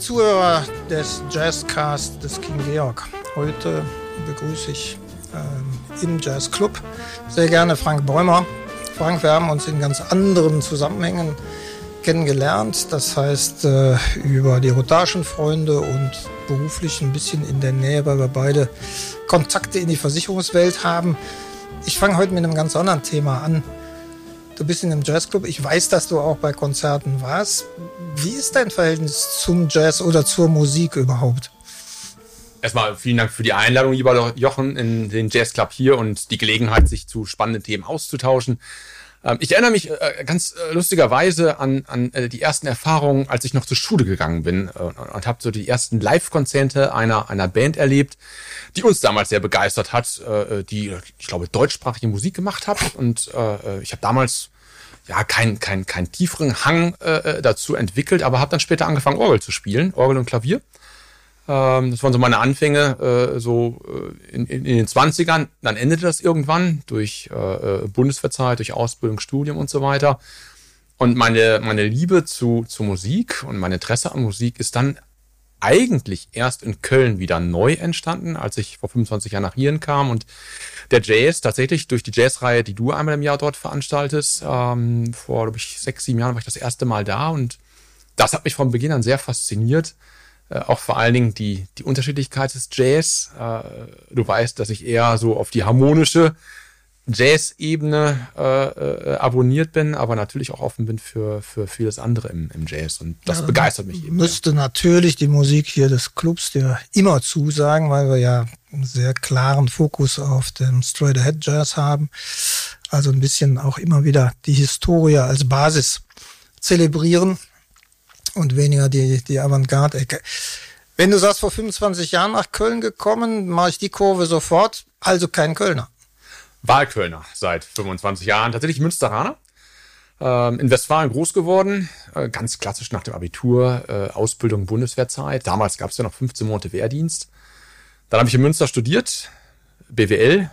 Zuhörer des Jazzcast des King Georg, heute begrüße ich äh, im Jazzclub sehr gerne Frank Bäumer. Frank, wir haben uns in ganz anderen Zusammenhängen kennengelernt, das heißt äh, über die Rotagenfreunde und beruflich ein bisschen in der Nähe, weil wir beide Kontakte in die Versicherungswelt haben. Ich fange heute mit einem ganz anderen Thema an. Du bist in einem Jazzclub. Ich weiß, dass du auch bei Konzerten warst. Wie ist dein Verhältnis zum Jazz oder zur Musik überhaupt? Erstmal vielen Dank für die Einladung, lieber Jochen, in den Jazzclub hier und die Gelegenheit, sich zu spannenden Themen auszutauschen. Ähm, ich erinnere mich äh, ganz äh, lustigerweise an, an äh, die ersten Erfahrungen, als ich noch zur Schule gegangen bin und habe so die ersten Live-Konzerte einer, einer Band erlebt, die uns damals sehr begeistert hat, die, ich glaube, deutschsprachige Musik gemacht hat. Und ich habe damals ja keinen kein, kein tieferen Hang dazu entwickelt, aber habe dann später angefangen, Orgel zu spielen, Orgel und Klavier. Ähm, das waren so meine Anfänge, äh, so äh, in, in, in, den 20ern. Dann endete das irgendwann durch äh, Bundeswehrzeit, durch Ausbildung, Studium und so weiter. Und meine, meine Liebe zu, zu Musik und mein Interesse an Musik ist dann eigentlich erst in Köln wieder neu entstanden, als ich vor 25 Jahren nach hier kam und der Jazz tatsächlich durch die Jazzreihe, die du einmal im Jahr dort veranstaltest, ähm, vor, glaube ich, sechs, sieben Jahren war ich das erste Mal da und das hat mich von Beginn an sehr fasziniert. Äh, auch vor allen Dingen die, die Unterschiedlichkeit des Jazz. Äh, du weißt, dass ich eher so auf die harmonische Jazz-Ebene äh, äh, abonniert bin, aber natürlich auch offen bin für, für vieles andere im, im Jazz. Und das ja, begeistert mich eben. Müsste ja. natürlich die Musik hier des Clubs dir immer zusagen, weil wir ja einen sehr klaren Fokus auf dem Straight Ahead Jazz haben. Also ein bisschen auch immer wieder die Historie als Basis zelebrieren und weniger die, die Avantgarde-Ecke. Wenn du sagst, vor 25 Jahren nach Köln gekommen, mache ich die Kurve sofort, also kein Kölner. Wahlkölner seit 25 Jahren, tatsächlich Münsteraner. Ähm, in Westfalen groß geworden, äh, ganz klassisch nach dem Abitur, äh, Ausbildung Bundeswehrzeit. Damals gab es ja noch 15 Monate Wehrdienst. Dann habe ich in Münster studiert, BWL,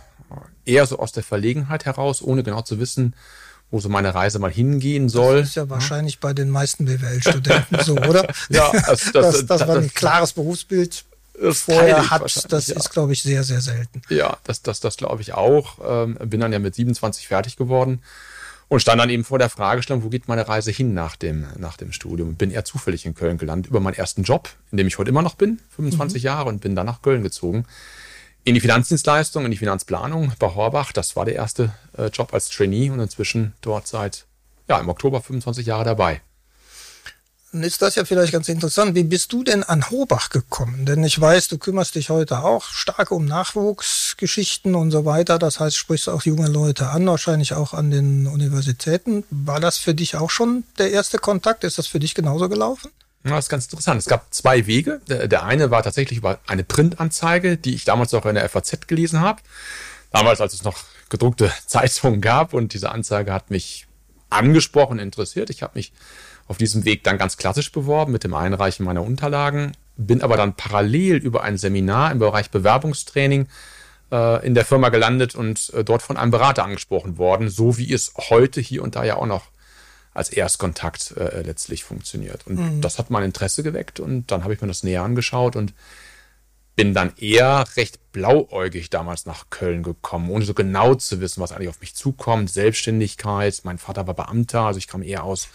eher so aus der Verlegenheit heraus, ohne genau zu wissen, wo so meine Reise mal hingehen soll. Das ist ja wahrscheinlich ja. bei den meisten BWL-Studenten so, oder? ja, das, das, das, das, man ein klares Berufsbild vorher hat, das ja. ist, glaube ich, sehr, sehr selten. Ja, das, das, das glaube ich auch. Ähm, bin dann ja mit 27 fertig geworden und stand dann eben vor der Fragestellung, wo geht meine Reise hin nach dem, nach dem Studium? Bin eher zufällig in Köln gelandet über meinen ersten Job, in dem ich heute immer noch bin, 25 mhm. Jahre, und bin dann nach Köln gezogen in die Finanzdienstleistung, in die Finanzplanung bei Horbach. Das war der erste äh, Job als Trainee und inzwischen dort seit, ja, im Oktober 25 Jahre dabei. Dann ist das ja vielleicht ganz interessant. Wie bist du denn an Horbach gekommen? Denn ich weiß, du kümmerst dich heute auch stark um Nachwuchsgeschichten und so weiter. Das heißt, sprichst auch junge Leute an, wahrscheinlich auch an den Universitäten. War das für dich auch schon der erste Kontakt? Ist das für dich genauso gelaufen? Das ist ganz interessant. Es gab zwei Wege. Der eine war tatsächlich über eine Printanzeige, die ich damals auch in der FAZ gelesen habe. Damals, als es noch gedruckte Zeitungen gab und diese Anzeige hat mich angesprochen, interessiert. Ich habe mich auf diesem Weg dann ganz klassisch beworben mit dem Einreichen meiner Unterlagen, bin aber dann parallel über ein Seminar im Bereich Bewerbungstraining äh, in der Firma gelandet und äh, dort von einem Berater angesprochen worden, so wie es heute hier und da ja auch noch als Erstkontakt äh, letztlich funktioniert. Und mhm. das hat mein Interesse geweckt und dann habe ich mir das näher angeschaut und bin dann eher recht blauäugig damals nach Köln gekommen, ohne so genau zu wissen, was eigentlich auf mich zukommt. Selbstständigkeit, mein Vater war Beamter, also ich kam eher aus,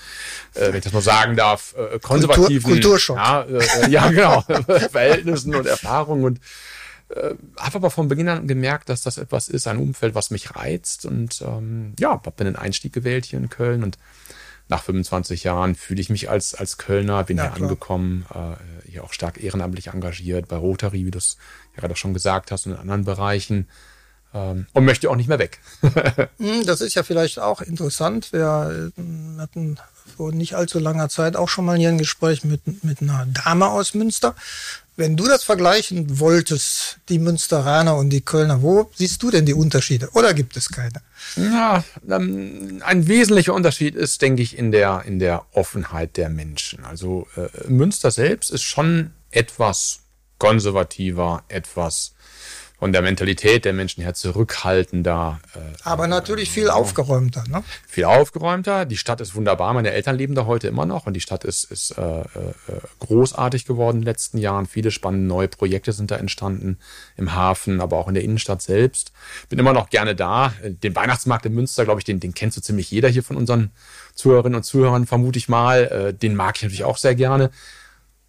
äh, wenn ich das mal sagen darf, äh, konservativen Kultur, Kulturschock. Ja, äh, ja genau, Verhältnissen und Erfahrungen und äh, habe aber von Beginn an gemerkt, dass das etwas ist, ein Umfeld, was mich reizt und ähm, ja, habe dann den Einstieg gewählt hier in Köln und nach 25 Jahren fühle ich mich als, als Kölner, bin ja, hier klar. angekommen, äh, hier auch stark ehrenamtlich engagiert bei Rotary, wie du es ja gerade schon gesagt hast, und in anderen Bereichen. Ähm, und möchte auch nicht mehr weg. Hm, das ist ja vielleicht auch interessant. Wir äh, hatten vor nicht allzu langer Zeit auch schon mal hier ein Gespräch mit, mit einer Dame aus Münster. Wenn du das vergleichen wolltest, die Münsteraner und die Kölner, wo siehst du denn die Unterschiede? Oder gibt es keine? Ja, ähm, ein wesentlicher Unterschied ist, denke ich, in der, in der Offenheit der Menschen. Also äh, Münster selbst ist schon etwas konservativer, etwas von der Mentalität der Menschen her zurückhaltender. Äh, Aber natürlich viel aufgeräumter, ne? Viel aufgeräumter. Die Stadt ist wunderbar. Meine Eltern leben da heute immer noch und die Stadt ist, ist äh, äh, großartig geworden in den letzten Jahren. Viele spannende neue Projekte sind da entstanden im Hafen, aber auch in der Innenstadt selbst. Bin immer noch gerne da. Den Weihnachtsmarkt in Münster, glaube ich, den, den kennt so ziemlich jeder hier von unseren Zuhörerinnen und Zuhörern, vermute ich mal. Äh, den mag ich natürlich auch sehr gerne.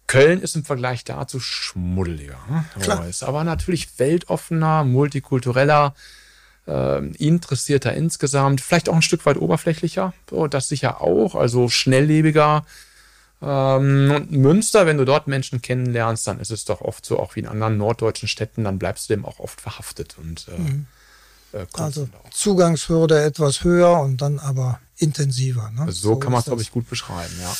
Köln ist im Vergleich dazu schmuddeliger. Ne? Klar. Ist aber natürlich weltoffener, multikultureller, äh, interessierter insgesamt, vielleicht auch ein Stück weit oberflächlicher. So, das sicher auch, also schnelllebiger. Ähm, und Münster, wenn du dort Menschen kennenlernst, dann ist es doch oft so, auch wie in anderen norddeutschen Städten, dann bleibst du dem auch oft verhaftet. Und, äh, mhm. äh, also Zugangshürde etwas höher und dann aber intensiver. Ne? So, so kann man es, glaube ich, gut beschreiben, ja.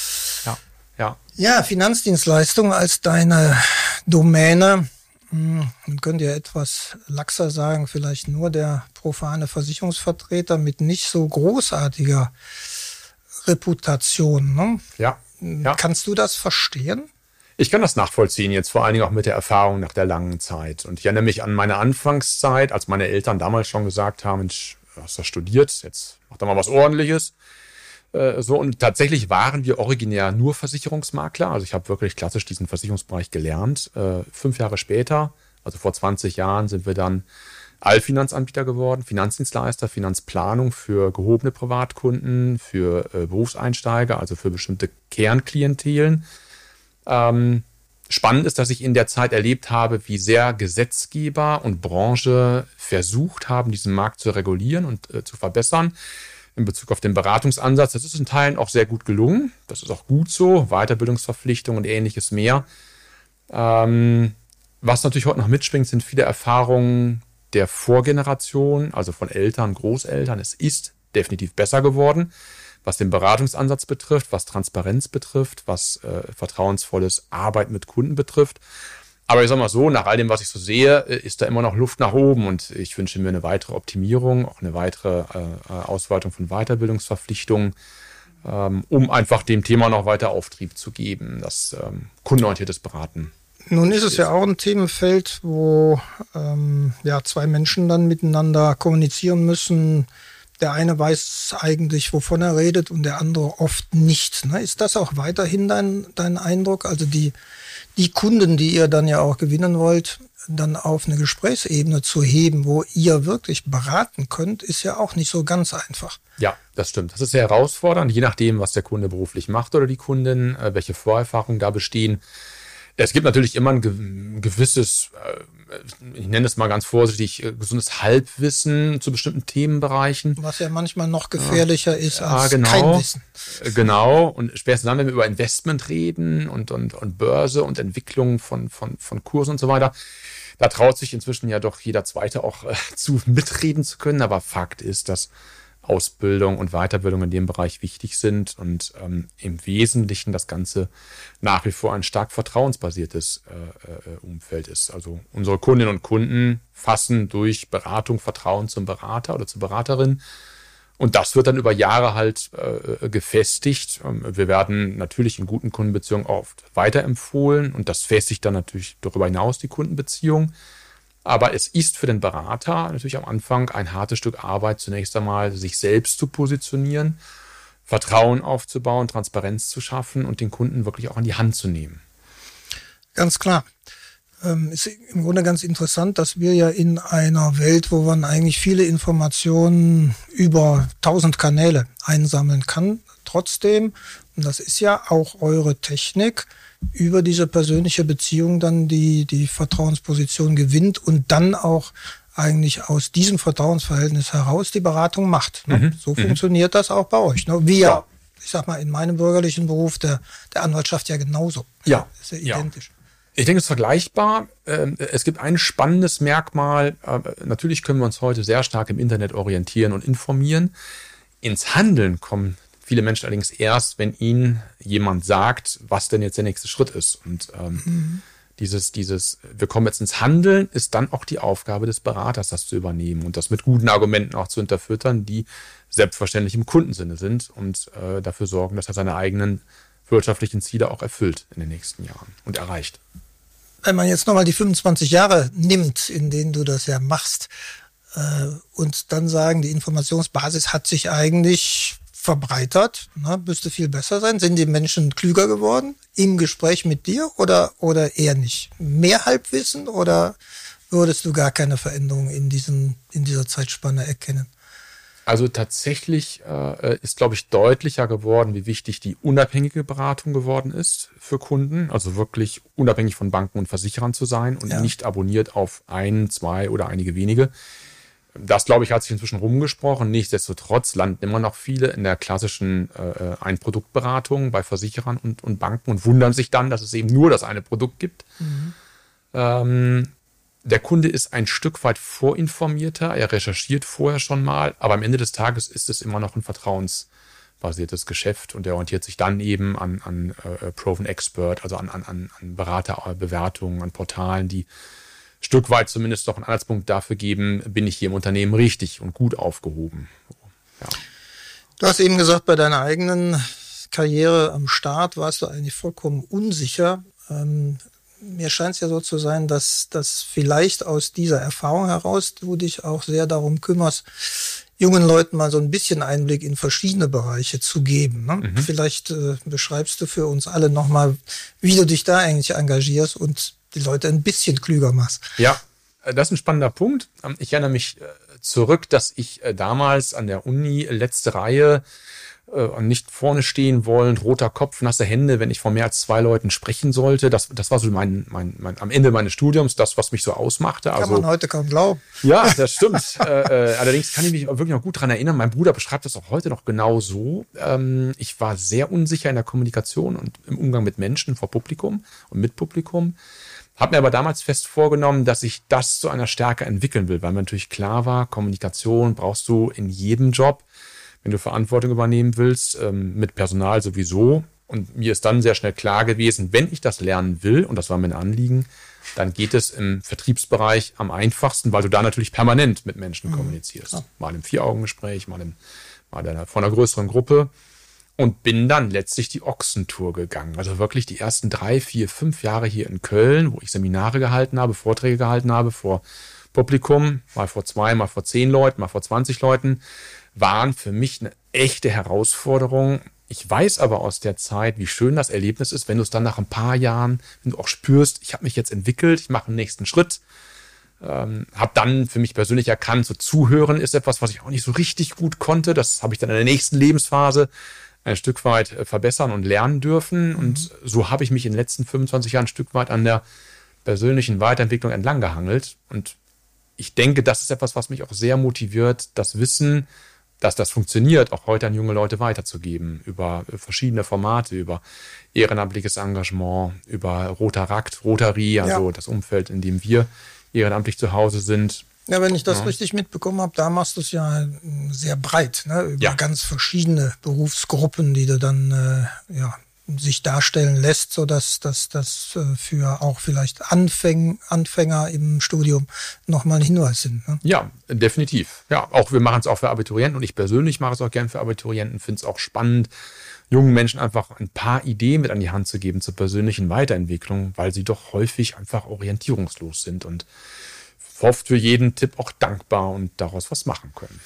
ja. Ja. Ja, Finanzdienstleistungen als deine Domäne. Hm, man könnte ja etwas laxer sagen, vielleicht nur der profane Versicherungsvertreter mit nicht so großartiger Reputation. Ne? Ja, ja. Kannst du das verstehen? Ich kann das nachvollziehen, jetzt vor allen Dingen auch mit der Erfahrung nach der langen Zeit. Und ich erinnere mich an meine Anfangszeit, als meine Eltern damals schon gesagt haben, Mensch, du hast das studiert, jetzt mach doch mal was ordentliches. Äh, so und tatsächlich waren wir originär nur Versicherungsmakler. Also ich habe wirklich klassisch diesen Versicherungsbereich gelernt. Äh, fünf Jahre später, also vor 20 Jahren, sind wir dann Allfinanzanbieter geworden, Finanzdienstleister, Finanzplanung für gehobene Privatkunden, für äh, Berufseinsteiger, also für bestimmte Kernklientelen. Ähm, spannend ist, dass ich in der Zeit erlebt habe, wie sehr Gesetzgeber und Branche versucht haben, diesen Markt zu regulieren und äh, zu verbessern in Bezug auf den Beratungsansatz. Das ist in Teilen auch sehr gut gelungen. Das ist auch gut so. Weiterbildungsverpflichtungen und ähnliches mehr. Ähm, was natürlich heute noch mitschwingt, sind viele Erfahrungen der Vorgeneration, also von Eltern, Großeltern. Es ist definitiv besser geworden, was den Beratungsansatz betrifft, was Transparenz betrifft, was äh, vertrauensvolles Arbeit mit Kunden betrifft. Aber ich sag mal so, nach all dem, was ich so sehe, äh, ist da immer noch Luft nach oben und ich wünsche mir eine weitere Optimierung, auch eine weitere äh, Ausweitung von Weiterbildungsverpflichtungen, ähm, um einfach dem Thema noch weiter Auftrieb zu geben, das ähm, kundenorientiertes Beraten. Nun ist es ja auch ein Themenfeld, wo ähm, ja zwei Menschen dann miteinander kommunizieren müssen. Der eine weiß eigentlich, wovon er redet, und der andere oft nicht. Ne? Ist das auch weiterhin dein, dein Eindruck? Also die die Kunden, die ihr dann ja auch gewinnen wollt, dann auf eine Gesprächsebene zu heben, wo ihr wirklich beraten könnt, ist ja auch nicht so ganz einfach. Ja, das stimmt. Das ist sehr herausfordernd, je nachdem, was der Kunde beruflich macht oder die Kundin, äh, welche Vorerfahrungen da bestehen. Es gibt natürlich immer ein gewisses, äh, ich nenne es mal ganz vorsichtig, äh, gesundes Halbwissen zu bestimmten Themenbereichen. Was ja manchmal noch gefährlicher ja. ist als ja, genau, kein Wissen. Äh, genau. Und spätestens dann, wenn wir über Investment reden und, und, und Börse und Entwicklung von, von, von Kursen und so weiter, da traut sich inzwischen ja doch jeder Zweite auch äh, zu mitreden zu können. Aber Fakt ist, dass Ausbildung und Weiterbildung in dem Bereich wichtig sind und ähm, im Wesentlichen das Ganze nach wie vor ein stark vertrauensbasiertes äh, äh, Umfeld ist. Also unsere Kundinnen und Kunden fassen durch Beratung Vertrauen zum Berater oder zur Beraterin. Und das wird dann über Jahre halt äh, gefestigt. Ähm, wir werden natürlich in guten Kundenbeziehungen oft weiterempfohlen und das festigt dann natürlich darüber hinaus die Kundenbeziehung. Aber es ist für den Berater natürlich am Anfang ein hartes Stück Arbeit, zunächst einmal sich selbst zu positionieren, Vertrauen aufzubauen, Transparenz zu schaffen und den Kunden wirklich auch an die Hand zu nehmen. Ganz klar. Ähm, ist im Grunde ganz interessant, dass wir ja in einer Welt, wo man eigentlich viele Informationen über tausend Kanäle einsammeln kann, trotzdem, das ist ja auch eure Technik, über diese persönliche Beziehung dann die, die Vertrauensposition gewinnt und dann auch eigentlich aus diesem Vertrauensverhältnis heraus die Beratung macht. Ne? Mhm. So mhm. funktioniert das auch bei euch. Ne? Wir, ja. ich sag mal, in meinem bürgerlichen Beruf der, der Anwaltschaft ja genauso. Ja. ist ja identisch. Ja. Ich denke, es ist vergleichbar. Ähm, es gibt ein spannendes Merkmal. Äh, natürlich können wir uns heute sehr stark im Internet orientieren und informieren. Ins Handeln kommen viele Menschen allerdings erst, wenn ihnen jemand sagt, was denn jetzt der nächste Schritt ist. Und ähm, mhm. dieses, dieses, wir kommen jetzt ins Handeln, ist dann auch die Aufgabe des Beraters, das zu übernehmen und das mit guten Argumenten auch zu unterfüttern, die selbstverständlich im Kundensinne sind und äh, dafür sorgen, dass er seine eigenen wirtschaftlichen Ziele auch erfüllt in den nächsten Jahren und erreicht. Wenn man jetzt nochmal die 25 Jahre nimmt, in denen du das ja machst, äh, und dann sagen, die Informationsbasis hat sich eigentlich verbreitert, ne, müsste viel besser sein. Sind die Menschen klüger geworden im Gespräch mit dir oder, oder eher nicht? Mehr Halbwissen oder würdest du gar keine Veränderung in, diesen, in dieser Zeitspanne erkennen? Also tatsächlich äh, ist, glaube ich, deutlicher geworden, wie wichtig die unabhängige Beratung geworden ist für Kunden. Also wirklich unabhängig von Banken und Versicherern zu sein und ja. nicht abonniert auf ein, zwei oder einige wenige. Das, glaube ich, hat sich inzwischen rumgesprochen. Nichtsdestotrotz landen immer noch viele in der klassischen äh, Einproduktberatung bei Versicherern und, und Banken und wundern sich dann, dass es eben nur das eine Produkt gibt. Mhm. Ähm, der Kunde ist ein Stück weit vorinformierter, er recherchiert vorher schon mal, aber am Ende des Tages ist es immer noch ein vertrauensbasiertes Geschäft und er orientiert sich dann eben an, an äh, Proven Expert, also an, an, an Beraterbewertungen, an Portalen, die Stück weit zumindest doch einen Anhaltspunkt dafür geben, bin ich hier im Unternehmen richtig und gut aufgehoben. Ja. Du hast eben gesagt, bei deiner eigenen Karriere am Start warst du eigentlich vollkommen unsicher. Ähm, mir scheint es ja so zu sein, dass, dass vielleicht aus dieser Erfahrung heraus du dich auch sehr darum kümmerst, jungen Leuten mal so ein bisschen Einblick in verschiedene Bereiche zu geben. Ne? Mhm. Vielleicht äh, beschreibst du für uns alle nochmal, wie du dich da eigentlich engagierst und die Leute ein bisschen klüger machst. Ja, äh, das ist ein spannender Punkt. Ähm, ich erinnere mich äh, zurück, dass ich äh, damals an der Uni letzte Reihe nicht vorne stehen wollen, roter Kopf, nasse Hände, wenn ich vor mehr als zwei Leuten sprechen sollte. Das, das war so mein, mein, mein am Ende meines Studiums, das, was mich so ausmachte. Kann also, man heute kaum glauben. Ja, das stimmt. äh, allerdings kann ich mich wirklich noch gut dran erinnern. Mein Bruder beschreibt das auch heute noch genau so. Ähm, ich war sehr unsicher in der Kommunikation und im Umgang mit Menschen vor Publikum und mit Publikum. Hab mir aber damals fest vorgenommen, dass ich das zu einer Stärke entwickeln will, weil mir natürlich klar war, Kommunikation brauchst du in jedem Job, wenn du Verantwortung übernehmen willst, ähm, mit Personal sowieso. Und mir ist dann sehr schnell klar gewesen, wenn ich das lernen will, und das war mein Anliegen, dann geht es im Vertriebsbereich am einfachsten, weil du da natürlich permanent mit Menschen mhm. kommunizierst. Ja. Mal im Vier-Augen-Gespräch, mal, im, mal vor einer größeren Gruppe und bin dann letztlich die Ochsentour gegangen. Also wirklich die ersten drei, vier, fünf Jahre hier in Köln, wo ich Seminare gehalten habe, Vorträge gehalten habe vor Publikum, mal vor zwei, mal vor zehn Leuten, mal vor 20 Leuten, waren für mich eine echte Herausforderung. Ich weiß aber aus der Zeit, wie schön das Erlebnis ist, wenn du es dann nach ein paar Jahren, wenn du auch spürst, ich habe mich jetzt entwickelt, ich mache einen nächsten Schritt, ähm, habe dann für mich persönlich erkannt, so zuhören ist etwas, was ich auch nicht so richtig gut konnte. Das habe ich dann in der nächsten Lebensphase ein Stück weit äh, verbessern und lernen dürfen. Mhm. Und so habe ich mich in den letzten 25 Jahren ein Stück weit an der persönlichen Weiterentwicklung entlang gehangelt. Und ich denke, das ist etwas, was mich auch sehr motiviert, das Wissen, dass das funktioniert, auch heute an junge Leute weiterzugeben, über verschiedene Formate, über ehrenamtliches Engagement, über Rotarakt, Rotary, also ja. das Umfeld, in dem wir ehrenamtlich zu Hause sind, ja, wenn ich das ja. richtig mitbekommen habe, da machst du es ja sehr breit, ne? über ja. ganz verschiedene Berufsgruppen, die du dann äh, ja, sich darstellen lässt, so dass das äh, für auch vielleicht Anfäng, Anfänger im Studium nochmal ein Hinweis sind. Ne? Ja, definitiv. Ja, auch wir machen es auch für Abiturienten und ich persönlich mache es auch gern für Abiturienten, finde es auch spannend, jungen Menschen einfach ein paar Ideen mit an die Hand zu geben zur persönlichen Weiterentwicklung, weil sie doch häufig einfach orientierungslos sind und oft für jeden Tipp auch dankbar und daraus was machen können.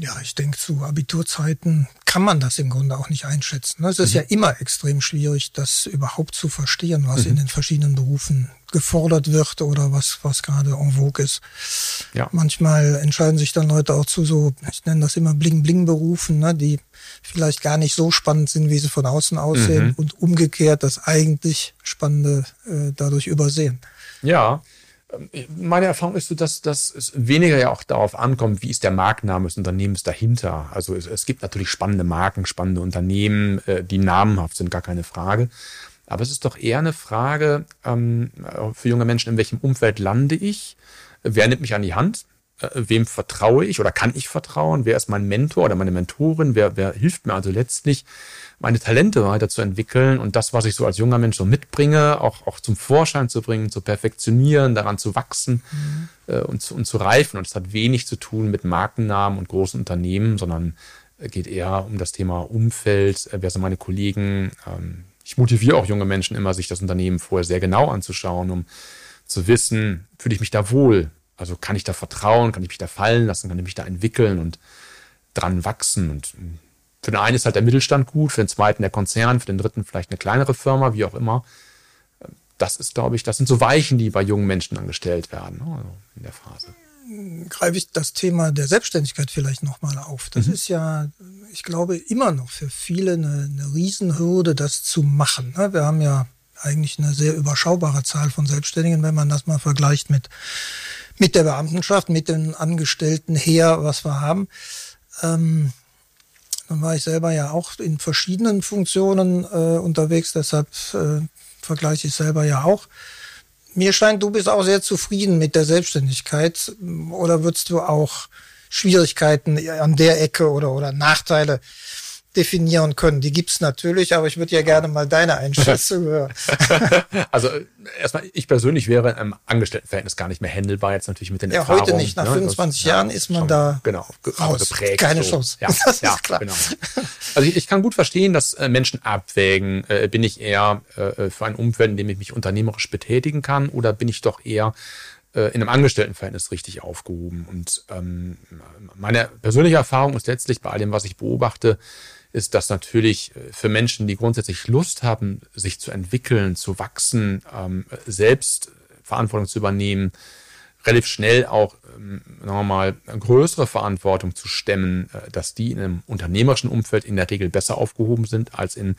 Ja, ich denke, zu Abiturzeiten kann man das im Grunde auch nicht einschätzen. Es ist mhm. ja immer extrem schwierig, das überhaupt zu verstehen, was mhm. in den verschiedenen Berufen gefordert wird oder was, was gerade en vogue ist. Ja. Manchmal entscheiden sich dann Leute auch zu so, ich nenne das immer Bling-Bling-Berufen, ne, die vielleicht gar nicht so spannend sind, wie sie von außen aussehen mhm. und umgekehrt das eigentlich Spannende äh, dadurch übersehen. Ja, meine Erfahrung ist so, dass, dass es weniger ja auch darauf ankommt, wie ist der Markenname des Unternehmens dahinter. Also es, es gibt natürlich spannende Marken, spannende Unternehmen, äh, die namenhaft sind, gar keine Frage. Aber es ist doch eher eine Frage ähm, für junge Menschen, in welchem Umfeld lande ich? Wer nimmt mich an die Hand? Äh, wem vertraue ich oder kann ich vertrauen? Wer ist mein Mentor oder meine Mentorin? Wer, wer hilft mir also letztlich, meine Talente weiterzuentwickeln und das, was ich so als junger Mensch so mitbringe, auch, auch zum Vorschein zu bringen, zu perfektionieren, daran zu wachsen mhm. äh, und, zu, und zu reifen. Und es hat wenig zu tun mit Markennamen und großen Unternehmen, sondern geht eher um das Thema Umfeld. Äh, wer sind meine Kollegen? Ähm, ich motiviere auch junge Menschen immer, sich das Unternehmen vorher sehr genau anzuschauen, um zu wissen, fühle ich mich da wohl? Also kann ich da vertrauen, kann ich mich da fallen lassen, kann ich mich da entwickeln und dran wachsen? Und für den einen ist halt der Mittelstand gut, für den zweiten der Konzern, für den dritten vielleicht eine kleinere Firma, wie auch immer. Das ist, glaube ich, das sind so Weichen, die bei jungen Menschen angestellt werden ne, also in der Phase greife ich das Thema der Selbstständigkeit vielleicht nochmal auf. Das mhm. ist ja, ich glaube, immer noch für viele eine, eine Riesenhürde, das zu machen. Ne? Wir haben ja eigentlich eine sehr überschaubare Zahl von Selbstständigen, wenn man das mal vergleicht mit, mit der Beamtenschaft, mit den Angestellten her, was wir haben. Ähm, dann war ich selber ja auch in verschiedenen Funktionen äh, unterwegs, deshalb äh, vergleiche ich selber ja auch. Mir scheint, du bist auch sehr zufrieden mit der Selbstständigkeit. Oder würdest du auch Schwierigkeiten an der Ecke oder, oder Nachteile definieren können. Die gibt's natürlich, aber ich würde ja gerne mal deine Einschätzung hören. also erstmal, ich persönlich wäre im Angestelltenverhältnis gar nicht mehr händelbar, jetzt natürlich mit den ja, Erfahrungen. heute nicht. Nach ne? 25 das, Jahren ja, ist man schon, da genau, raus. geprägt. Keine so. Chance. Ja, das ja, ist klar. Genau. Also ich, ich, kann gut verstehen, dass äh, Menschen abwägen, äh, bin ich eher äh, für ein Umfeld, in dem ich mich unternehmerisch betätigen kann oder bin ich doch eher äh, in einem Angestelltenverhältnis richtig aufgehoben. Und ähm, meine persönliche Erfahrung ist letztlich bei all dem, was ich beobachte, ist dass natürlich äh, für Menschen, die grundsätzlich Lust haben, sich zu entwickeln, zu wachsen, ähm, selbst Verantwortung zu übernehmen, relativ schnell auch, ähm, sagen wir mal, eine größere Verantwortung zu stemmen, äh, dass die in einem unternehmerischen Umfeld in der Regel besser aufgehoben sind als in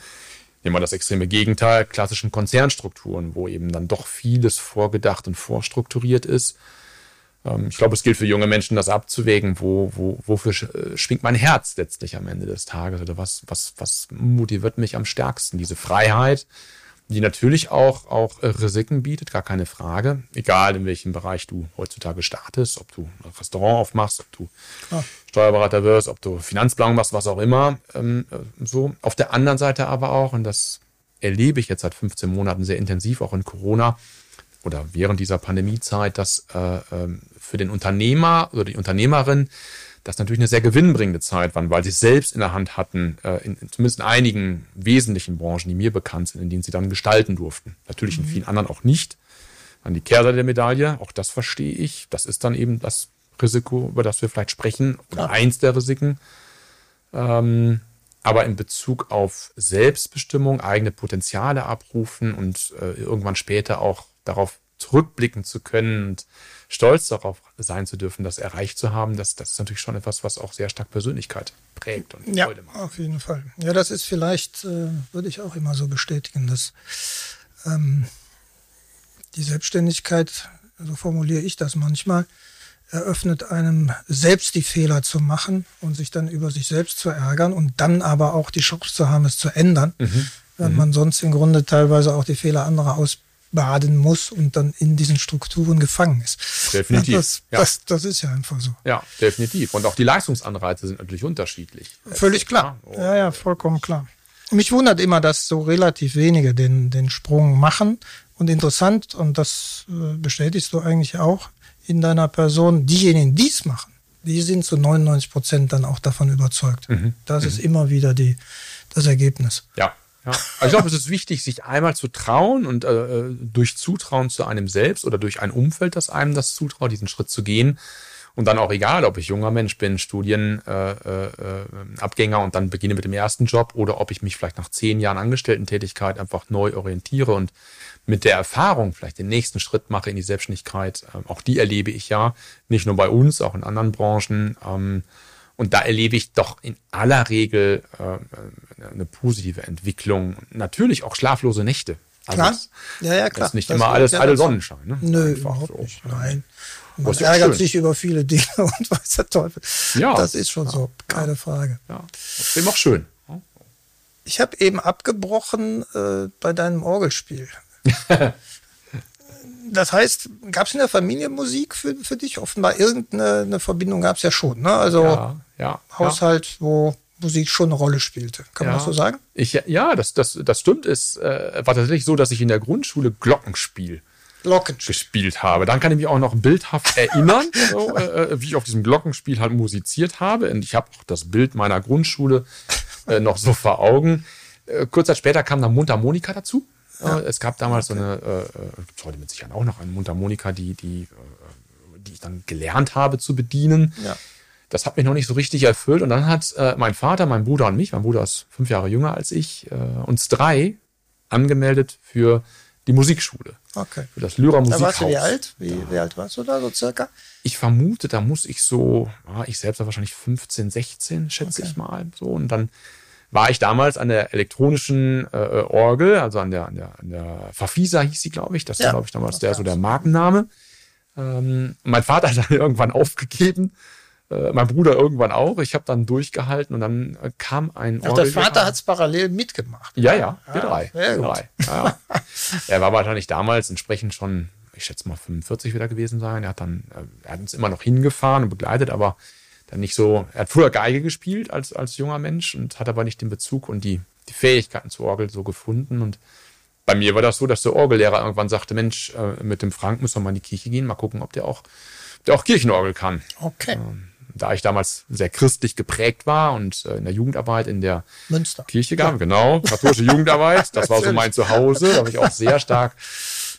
nehmen wir das extreme Gegenteil, klassischen Konzernstrukturen, wo eben dann doch vieles vorgedacht und vorstrukturiert ist. Ähm, ich glaube, es gilt für junge Menschen, das abzuwägen, wo, wo, wofür äh, schwingt mein Herz letztlich am Ende des Tages oder was, was, was motiviert mich am stärksten? Diese Freiheit, die natürlich auch, auch Risiken bietet, gar keine Frage. Egal in welchem Bereich du heutzutage startest, ob du ein Restaurant aufmachst, ob du Klar. Steuerberater wirst, ob du Finanzplanung machst, was auch immer. Ähm, so. Auf der anderen Seite aber auch, und das erlebe ich jetzt seit 15 Monaten sehr intensiv, auch in Corona oder während dieser Pandemiezeit, dass äh, ähm, für den Unternehmer oder die Unternehmerin das natürlich eine sehr gewinnbringende Zeit war, weil sie es selbst in der Hand hatten, äh, in, zumindest in einigen wesentlichen Branchen, die mir bekannt sind, in denen sie dann gestalten durften. Natürlich in mhm. vielen anderen auch nicht. An die Kehrseite der Medaille, auch das verstehe ich. Das ist dann eben das Risiko, über das wir vielleicht sprechen, oder ja. eins der Risiken. Ähm, aber in Bezug auf Selbstbestimmung, eigene Potenziale abrufen und äh, irgendwann später auch darauf zurückblicken zu können und stolz darauf sein zu dürfen, das erreicht zu haben, das, das ist natürlich schon etwas, was auch sehr stark Persönlichkeit prägt und ja, Freude macht. Auf jeden Fall. Ja, das ist vielleicht, äh, würde ich auch immer so bestätigen, dass ähm, die Selbstständigkeit, so formuliere ich das manchmal, eröffnet einem selbst die Fehler zu machen und sich dann über sich selbst zu ärgern und dann aber auch die Chance zu haben, es zu ändern, mhm. wenn mhm. man sonst im Grunde teilweise auch die Fehler anderer aus baden muss und dann in diesen Strukturen gefangen ist. Definitiv. Das, ja. das, das ist ja einfach so. Ja, definitiv. Und auch die Leistungsanreize sind natürlich unterschiedlich. Völlig klar. Ja, ja, vollkommen klar. Mich wundert immer, dass so relativ wenige den, den Sprung machen. Und interessant, und das äh, bestätigst du eigentlich auch in deiner Person, diejenigen, die es machen, die sind zu 99 Prozent dann auch davon überzeugt. Mhm. Das mhm. ist immer wieder die, das Ergebnis. Ja, ja. Also ich glaube, es ist wichtig, sich einmal zu trauen und äh, äh, durch Zutrauen zu einem selbst oder durch ein Umfeld, das einem das zutraut, diesen Schritt zu gehen. Und dann auch egal, ob ich junger Mensch bin, Studienabgänger äh, äh, und dann beginne mit dem ersten Job oder ob ich mich vielleicht nach zehn Jahren Angestellten-Tätigkeit einfach neu orientiere und mit der Erfahrung vielleicht den nächsten Schritt mache in die Selbstständigkeit. Ähm, auch die erlebe ich ja, nicht nur bei uns, auch in anderen Branchen. Ähm, und da erlebe ich doch in aller Regel äh, eine positive Entwicklung. Natürlich auch schlaflose Nächte. Also klar. ja, ja, klar. Das ist nicht das immer alles ja, Sonnenschein. Ne? Nö, Einfach überhaupt so. nicht. Nein. Man ärgert sich über viele Dinge und weiß der Teufel. Ja. Das ist schon ja. so, keine Frage. Ja. Trotzdem auch schön. Ich habe eben abgebrochen äh, bei deinem Orgelspiel. das heißt, gab es in der Familie Musik für, für dich? Offenbar irgendeine Verbindung gab es ja schon. Ne? Also ja, ja, Haushalt, ja. wo Musik schon eine Rolle spielte. Kann man das so sagen? Ich, ja, das, das, das stimmt. Es äh, war tatsächlich so, dass ich in der Grundschule Glockenspiel Glockenspiel. gespielt habe. Dann kann ich mich auch noch bildhaft erinnern, so, äh, äh, wie ich auf diesem Glockenspiel halt musiziert habe. Und ich habe auch das Bild meiner Grundschule äh, noch so vor Augen. Äh, kurz Zeit später kam dann Mundharmonika dazu. Ja. Äh, es gab damals okay. so eine, äh, äh, heute mit Sicherheit auch noch eine Mundharmonika, die, die, äh, die ich dann gelernt habe zu bedienen. Ja. Das hat mich noch nicht so richtig erfüllt. Und dann hat äh, mein Vater, mein Bruder und mich, mein Bruder ist fünf Jahre jünger als ich, äh, uns drei angemeldet für die Musikschule. Okay. Für das Lyra Musikhaus. Da warst du wie alt? Wie, wie alt warst du da so circa? Ich vermute, da muss ich so, ja, ich selbst war wahrscheinlich 15, 16, schätze okay. ich mal. So. Und dann war ich damals an der elektronischen äh, Orgel, also an der, an der, an der Fafisa hieß sie, glaube ich. Das ja, war, glaube ich, damals der, so der Markenname. Ähm, mein Vater hat dann irgendwann aufgegeben. Äh, mein Bruder irgendwann auch. Ich habe dann durchgehalten und dann kam ein Ach, der Vater hat es parallel mitgemacht. Ja, ja, wir drei. Wir drei. Ja, ja. er war wahrscheinlich damals entsprechend schon, ich schätze mal 45 wieder gewesen sein. Er hat dann, äh, er hat uns immer noch hingefahren und begleitet, aber dann nicht so, er hat früher Geige gespielt als, als junger Mensch und hat aber nicht den Bezug und die, die Fähigkeiten zur Orgel so gefunden. Und bei mir war das so, dass der Orgellehrer irgendwann sagte, Mensch, äh, mit dem Frank müssen wir mal in die Kirche gehen, mal gucken, ob der auch, der auch Kirchenorgel kann. Okay. Ähm, da ich damals sehr christlich geprägt war und äh, in der Jugendarbeit in der Münster. Kirche gab, ja. genau, katholische Jugendarbeit, das war so mein Zuhause, da habe ich auch sehr stark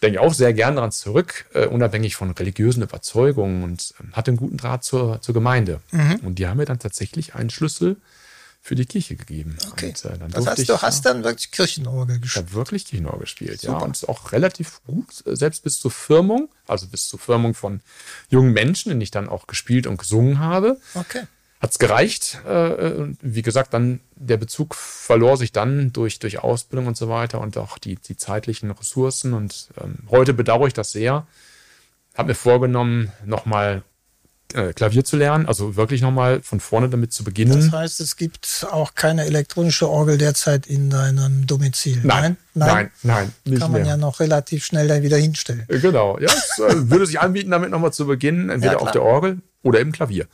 denke auch sehr gern daran zurück, äh, unabhängig von religiösen Überzeugungen und äh, hatte einen guten Draht zur, zur Gemeinde. Mhm. Und die haben mir dann tatsächlich einen Schlüssel für die Kirche gegeben. Okay. Und, äh, das heißt, ich, du hast dann wirklich Kirchenorgel gespielt? Ich habe wirklich Kirchenorgel gespielt, Super. ja. Und auch relativ gut, äh, selbst bis zur Firmung, also bis zur Firmung von jungen Menschen, die ich dann auch gespielt und gesungen habe. Okay hat's gereicht. Äh, wie gesagt, dann der Bezug verlor sich dann durch, durch Ausbildung und so weiter und auch die, die zeitlichen Ressourcen. Und ähm, heute bedauere ich das sehr. Habe mir vorgenommen, nochmal äh, Klavier zu lernen, also wirklich nochmal von vorne damit zu beginnen. Das heißt, es gibt auch keine elektronische Orgel derzeit in deinem Domizil. Nein, nein, nein, nein Kann man mehr. ja noch relativ schnell dann wieder hinstellen. Äh, genau, ja, es äh, würde sich anbieten, damit nochmal zu beginnen, entweder ja, auf der Orgel oder im Klavier.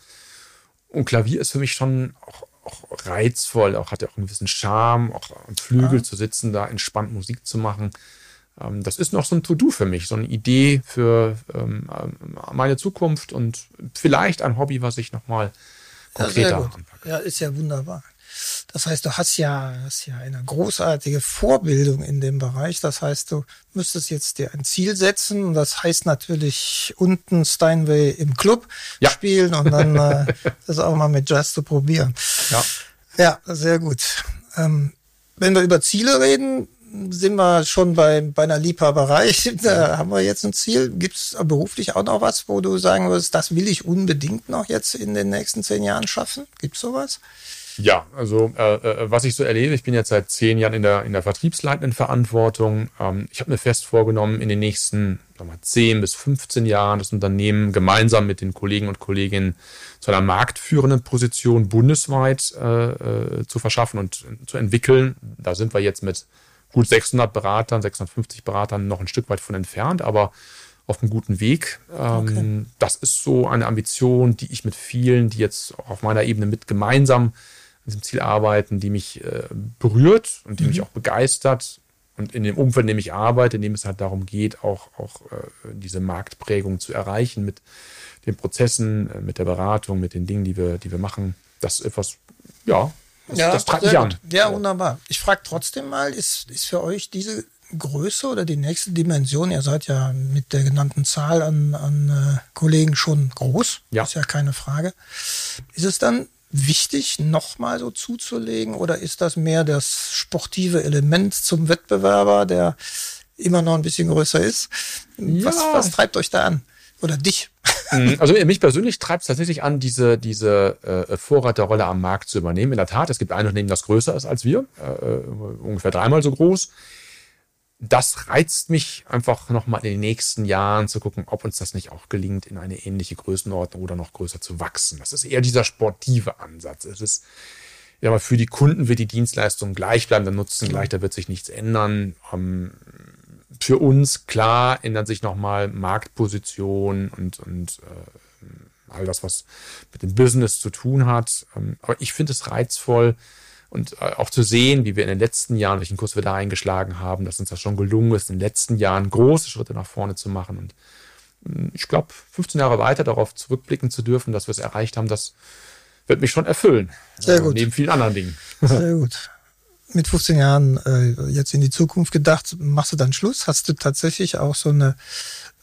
Und Klavier ist für mich schon auch, auch reizvoll, auch hat ja auch einen gewissen Charme, auch am Flügel ja. zu sitzen, da entspannt Musik zu machen. Ähm, das ist noch so ein To-Do für mich, so eine Idee für ähm, meine Zukunft und vielleicht ein Hobby, was ich nochmal konkreter ja. Ja, ist ja wunderbar. Das heißt, du hast ja, hast ja eine großartige Vorbildung in dem Bereich. Das heißt, du müsstest jetzt dir ein Ziel setzen. Und das heißt natürlich unten Steinway im Club ja. spielen und dann äh, das auch mal mit Jazz zu probieren. Ja, ja sehr gut. Ähm, wenn wir über Ziele reden, sind wir schon bei, bei einer Liebhaberei. Da haben wir jetzt ein Ziel. Gibt es beruflich auch noch was, wo du sagen würdest, das will ich unbedingt noch jetzt in den nächsten zehn Jahren schaffen? Gibt es sowas? Ja, also äh, äh, was ich so erlebe, ich bin jetzt seit zehn Jahren in der, in der vertriebsleitenden Verantwortung. Ähm, ich habe mir fest vorgenommen, in den nächsten sagen wir, 10 bis 15 Jahren das Unternehmen gemeinsam mit den Kollegen und Kolleginnen zu einer marktführenden Position bundesweit äh, äh, zu verschaffen und zu entwickeln. Da sind wir jetzt mit gut 600 Beratern, 650 Beratern noch ein Stück weit von entfernt, aber auf einem guten Weg. Ähm, okay. Das ist so eine Ambition, die ich mit vielen, die jetzt auf meiner Ebene mit gemeinsam diesem Ziel arbeiten, die mich äh, berührt und die mhm. mich auch begeistert. Und in dem Umfeld, in dem ich arbeite, in dem es halt darum geht, auch, auch äh, diese Marktprägung zu erreichen mit den Prozessen, äh, mit der Beratung, mit den Dingen, die wir, die wir machen, das ist etwas, ja, das, ja, das treibt mich an. Ja, wunderbar. Ich frage trotzdem mal, ist, ist für euch diese Größe oder die nächste Dimension, ihr seid ja mit der genannten Zahl an, an äh, Kollegen schon groß, ja. ist ja keine Frage. Ist es dann wichtig, nochmal so zuzulegen? Oder ist das mehr das sportive Element zum Wettbewerber, der immer noch ein bisschen größer ist? Ja. Was, was treibt euch da an? Oder dich? Mhm. Also mich persönlich treibt es tatsächlich an, diese, diese äh, Vorreiterrolle am Markt zu übernehmen. In der Tat, es gibt ein Unternehmen, das größer ist als wir, äh, äh ungefähr dreimal so groß das reizt mich einfach nochmal in den nächsten Jahren zu gucken, ob uns das nicht auch gelingt, in eine ähnliche Größenordnung oder noch größer zu wachsen. Das ist eher dieser sportive Ansatz. Es ist, ja, für die Kunden wird die Dienstleistung gleich bleiben, der Nutzen gleich, da wird sich nichts ändern. Ähm, für uns, klar, ändert sich nochmal Marktposition und, und äh, all das, was mit dem Business zu tun hat. Ähm, aber ich finde es reizvoll, und äh, auch zu sehen, wie wir in den letzten Jahren, welchen Kurs wir da eingeschlagen haben, dass uns das schon gelungen ist, in den letzten Jahren große Schritte nach vorne zu machen. Und hm, ich glaube, 15 Jahre weiter darauf zurückblicken zu dürfen, dass wir es erreicht haben, das wird mich schon erfüllen. Sehr gut. Neben vielen anderen Dingen. Sehr gut. mit 15 Jahren äh, jetzt in die Zukunft gedacht, machst du dann Schluss? Hast du tatsächlich auch so eine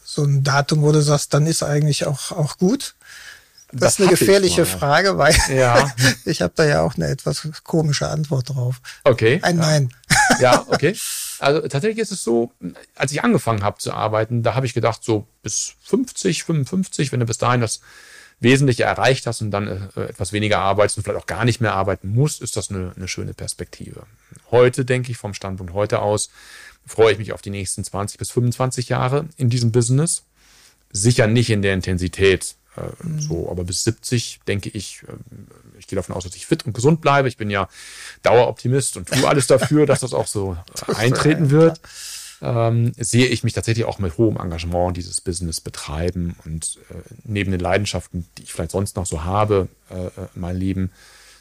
so ein Datum, wo du sagst, dann ist eigentlich auch auch gut? Das, das ist eine gefährliche Frage, weil ja. ich habe da ja auch eine etwas komische Antwort drauf. Okay. Ein Nein. Ja, okay. Also tatsächlich ist es so, als ich angefangen habe zu arbeiten, da habe ich gedacht, so bis 50, 55, wenn du bis dahin das Wesentliche erreicht hast und dann äh, etwas weniger arbeitest und vielleicht auch gar nicht mehr arbeiten musst, ist das eine, eine schöne Perspektive. Heute denke ich vom Standpunkt heute aus, freue ich mich auf die nächsten 20 bis 25 Jahre in diesem Business. Sicher nicht in der Intensität, äh, mhm. so, aber bis 70 denke ich, äh, ich gehe davon aus, dass ich fit und gesund bleibe. Ich bin ja Daueroptimist und tue alles dafür, dass das auch so eintreten wird ähm, sehe ich mich tatsächlich auch mit hohem Engagement dieses Business betreiben und äh, neben den Leidenschaften, die ich vielleicht sonst noch so habe, äh, äh mein Leben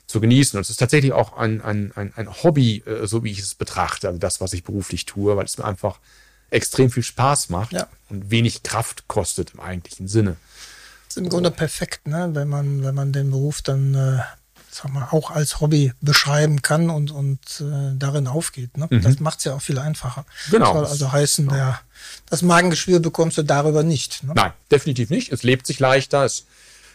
zu genießen. Und es ist tatsächlich auch ein, ein, ein, ein Hobby, äh, so wie ich es betrachte, also das, was ich beruflich tue, weil es mir einfach extrem viel Spaß macht ja. und wenig Kraft kostet im eigentlichen Sinne. Das ist im Grunde perfekt, ne? wenn man, wenn man den Beruf dann äh, sag mal, auch als Hobby beschreiben kann und, und äh, darin aufgeht. Ne? Mhm. Das macht es ja auch viel einfacher. Genau. Das soll also heißen, genau. der, das Magengeschwür bekommst du darüber nicht. Ne? Nein, definitiv nicht. Es lebt sich leichter. Es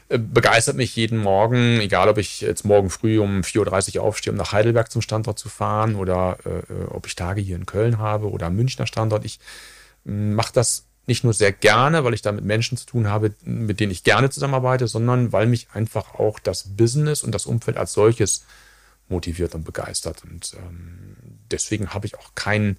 äh, begeistert mich jeden Morgen, egal ob ich jetzt morgen früh um 4.30 Uhr aufstehe, um nach Heidelberg zum Standort zu fahren oder äh, äh ob ich Tage hier in Köln habe oder am Münchner Standort. Ich mache das nicht nur sehr gerne, weil ich da mit Menschen zu tun habe, mit denen ich gerne zusammenarbeite, sondern weil mich einfach auch das Business und das Umfeld als solches motiviert und begeistert. Und ähm, deswegen habe ich auch keinen,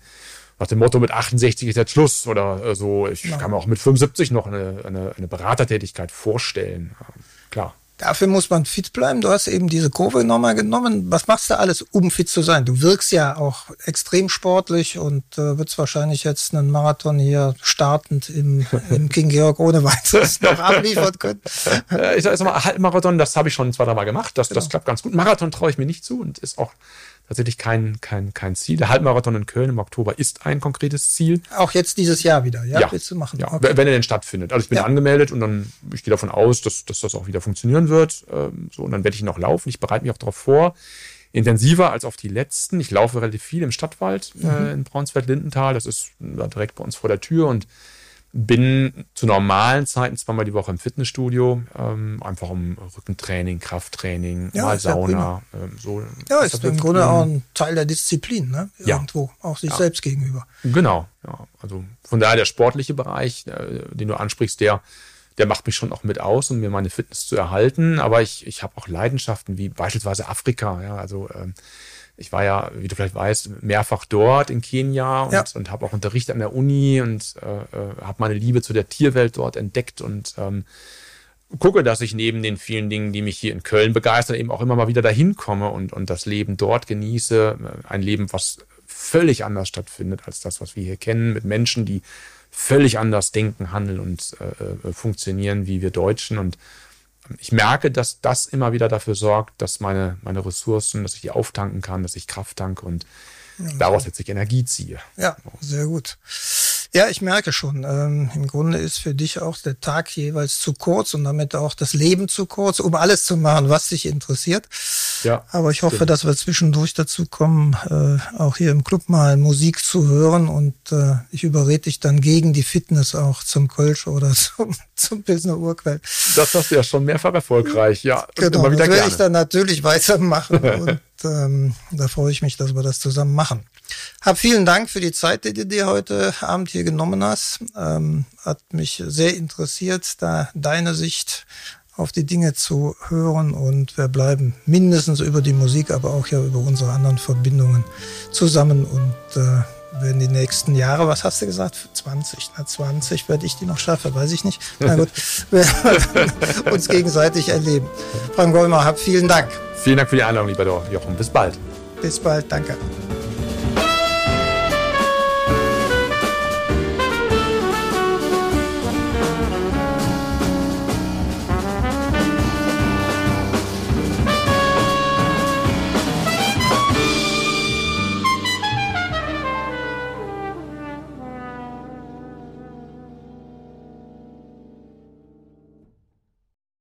nach dem Motto, mit 68 ist jetzt Schluss oder äh, so. Ich ja. kann mir auch mit 75 noch eine, eine, eine Beratertätigkeit vorstellen. Ähm, klar. Dafür muss man fit bleiben. Du hast eben diese Kurve nochmal genommen. Was machst du alles, um fit zu sein? Du wirkst ja auch extrem sportlich und äh, wirst wahrscheinlich jetzt einen Marathon hier startend im, im King Georg ohne weiteres noch abliefern können. ich sag mal, Halbmarathon, das habe ich schon zwei, drei Mal gemacht. Das, genau. das klappt ganz gut. Marathon traue ich mir nicht zu und ist auch tatsächlich kein, kein, kein Ziel. Der Halbmarathon in Köln im Oktober ist ein konkretes Ziel. Auch jetzt dieses Jahr wieder, ja? ja. Willst du machen? Ja, okay. wenn er denn stattfindet. Also ich bin ja. angemeldet und dann, ich gehe davon aus, dass, dass das auch wieder funktionieren wird. Ähm, so, und dann werde ich noch laufen. Ich bereite mich auch darauf vor. Intensiver als auf die letzten. Ich laufe relativ viel im Stadtwald mhm. äh, in Braunsfeld-Lindenthal. Das ist direkt bei uns vor der Tür und bin zu normalen Zeiten zweimal die Woche im Fitnessstudio, ähm, einfach um Rückentraining, Krafttraining, ja, mal Sauna. Ja, ähm, so. ja ist, ist im Grunde auch ein Teil der Disziplin, ne? Irgendwo, ja. auch sich selbst gegenüber. Genau, ja. Also von daher der sportliche Bereich, äh, den du ansprichst, der, der macht mich schon auch mit aus, um mir meine Fitness zu erhalten. Aber ich, ich habe auch Leidenschaften wie beispielsweise Afrika, ja, also ähm, ich war ja, wie du vielleicht weißt, mehrfach dort in Kenia und, ja. und habe auch Unterricht an der Uni und äh, äh, habe meine Liebe zu der Tierwelt dort entdeckt und ähm, gucke, dass ich neben den vielen Dingen, die mich hier in Köln begeistern, eben auch immer mal wieder dahin komme und, und das Leben dort genieße. Ein Leben, was völlig anders stattfindet als das, was wir hier kennen, mit Menschen, die völlig anders denken, handeln und äh, äh funktionieren wie wir Deutschen und ich merke, dass das immer wieder dafür sorgt, dass meine, meine Ressourcen, dass ich die auftanken kann, dass ich Kraft tanke und ja, daraus jetzt ich Energie ziehe. Ja, sehr gut. Ja, ich merke schon. Ähm, Im Grunde ist für dich auch der Tag jeweils zu kurz und damit auch das Leben zu kurz, um alles zu machen, was dich interessiert. Ja. Aber ich hoffe, stimmt. dass wir zwischendurch dazu kommen, äh, auch hier im Club mal Musik zu hören und äh, ich überrede dich dann gegen die Fitness auch zum Kölsch oder zum, zum Pilsner Urquell. Das hast du ja schon mehrfach erfolgreich, ja. Genau, das werde ich dann natürlich weitermachen und ähm, da freue ich mich, dass wir das zusammen machen. Hab vielen Dank für die Zeit, die du dir heute Abend hier genommen hast. Ähm, hat mich sehr interessiert, da deine Sicht auf die Dinge zu hören und wir bleiben mindestens über die Musik, aber auch ja über unsere anderen Verbindungen zusammen und äh, werden die nächsten Jahre, was hast du gesagt, 20, na 20 werde ich die noch schaffen, weiß ich nicht. Na gut, uns gegenseitig erleben. Frank Golmer, hab vielen Dank. Vielen Dank für die Einladung, lieber Jochen. Bis bald. Bis bald, danke.